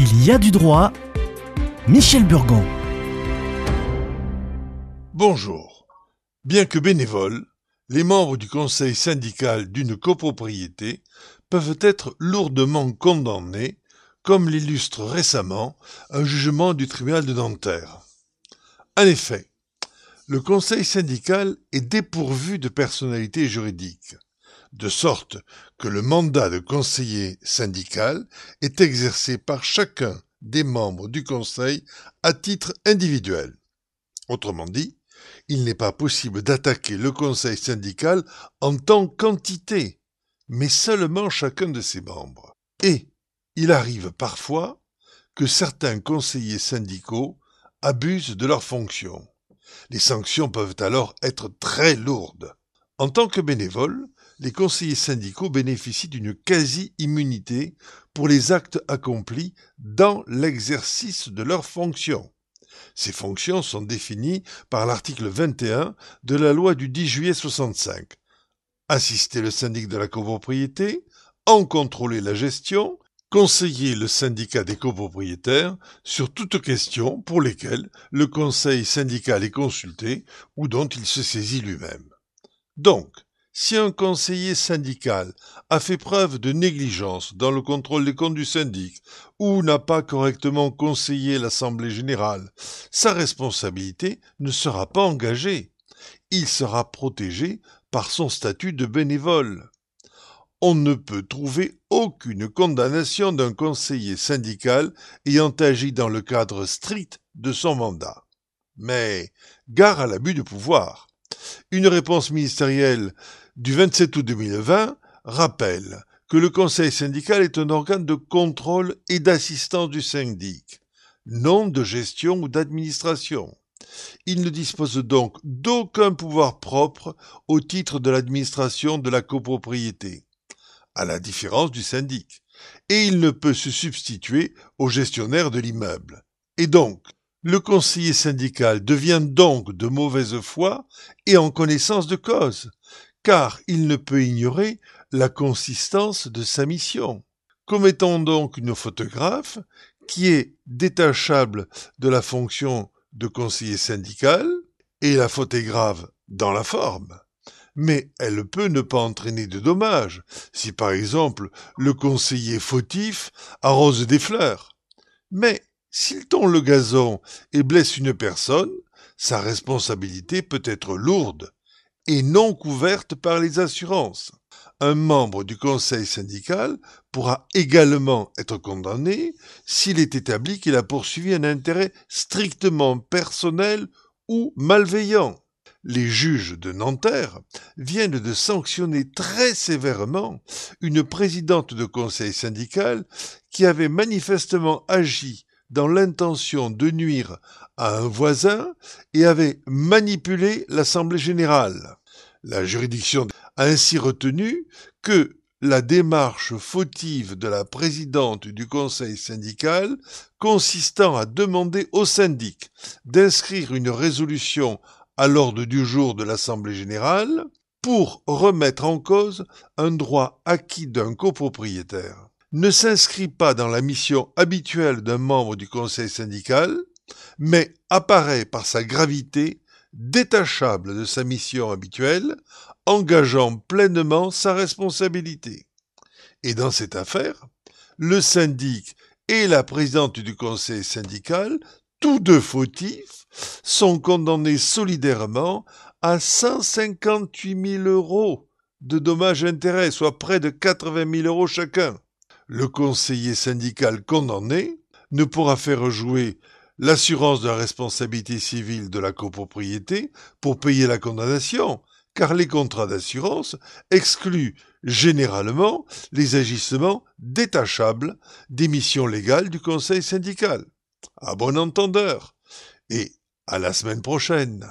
Il y a du droit. Michel Burgon. Bonjour. Bien que bénévoles, les membres du conseil syndical d'une copropriété peuvent être lourdement condamnés, comme l'illustre récemment un jugement du tribunal de Nanterre. En effet, le conseil syndical est dépourvu de personnalité juridique, de sorte que le mandat de conseiller syndical est exercé par chacun des membres du conseil à titre individuel. Autrement dit, il n'est pas possible d'attaquer le conseil syndical en tant qu'entité, mais seulement chacun de ses membres. Et il arrive parfois que certains conseillers syndicaux abusent de leurs fonctions. Les sanctions peuvent alors être très lourdes. En tant que bénévoles, les conseillers syndicaux bénéficient d'une quasi-immunité pour les actes accomplis dans l'exercice de leurs fonctions. Ces fonctions sont définies par l'article 21 de la loi du 10 juillet 65. Assister le syndic de la copropriété, en contrôler la gestion, conseiller le syndicat des copropriétaires sur toute question pour lesquelles le conseil syndical est consulté ou dont il se saisit lui-même. Donc, si un conseiller syndical a fait preuve de négligence dans le contrôle des comptes du syndic ou n'a pas correctement conseillé l'Assemblée générale, sa responsabilité ne sera pas engagée. Il sera protégé par son statut de bénévole. On ne peut trouver aucune condamnation d'un conseiller syndical ayant agi dans le cadre strict de son mandat. Mais gare à l'abus de pouvoir. Une réponse ministérielle du 27 août 2020 rappelle que le conseil syndical est un organe de contrôle et d'assistance du syndic, non de gestion ou d'administration. Il ne dispose donc d'aucun pouvoir propre au titre de l'administration de la copropriété, à la différence du syndic, et il ne peut se substituer au gestionnaire de l'immeuble. Et donc, le conseiller syndical devient donc de mauvaise foi et en connaissance de cause, car il ne peut ignorer la consistance de sa mission. Commettons donc une photographe qui est détachable de la fonction de conseiller syndical et la photographe dans la forme. Mais elle peut ne pas entraîner de dommages si par exemple le conseiller fautif arrose des fleurs. Mais s'il tombe le gazon et blesse une personne, sa responsabilité peut être lourde et non couverte par les assurances. Un membre du conseil syndical pourra également être condamné s'il est établi qu'il a poursuivi un intérêt strictement personnel ou malveillant. Les juges de Nanterre viennent de sanctionner très sévèrement une présidente de conseil syndical qui avait manifestement agi dans l'intention de nuire à un voisin et avait manipulé l'Assemblée générale. La juridiction a ainsi retenu que la démarche fautive de la présidente du conseil syndical consistant à demander au syndic d'inscrire une résolution à l'ordre du jour de l'Assemblée générale pour remettre en cause un droit acquis d'un copropriétaire ne s'inscrit pas dans la mission habituelle d'un membre du conseil syndical, mais apparaît par sa gravité détachable de sa mission habituelle, engageant pleinement sa responsabilité. Et dans cette affaire, le syndic et la présidente du conseil syndical, tous deux fautifs, sont condamnés solidairement à 158 000 euros de dommages-intérêts, soit près de 80 000 euros chacun. Le conseiller syndical condamné ne pourra faire jouer l'assurance de la responsabilité civile de la copropriété pour payer la condamnation, car les contrats d'assurance excluent généralement les agissements détachables des missions légales du conseil syndical. À bon entendeur. Et à la semaine prochaine.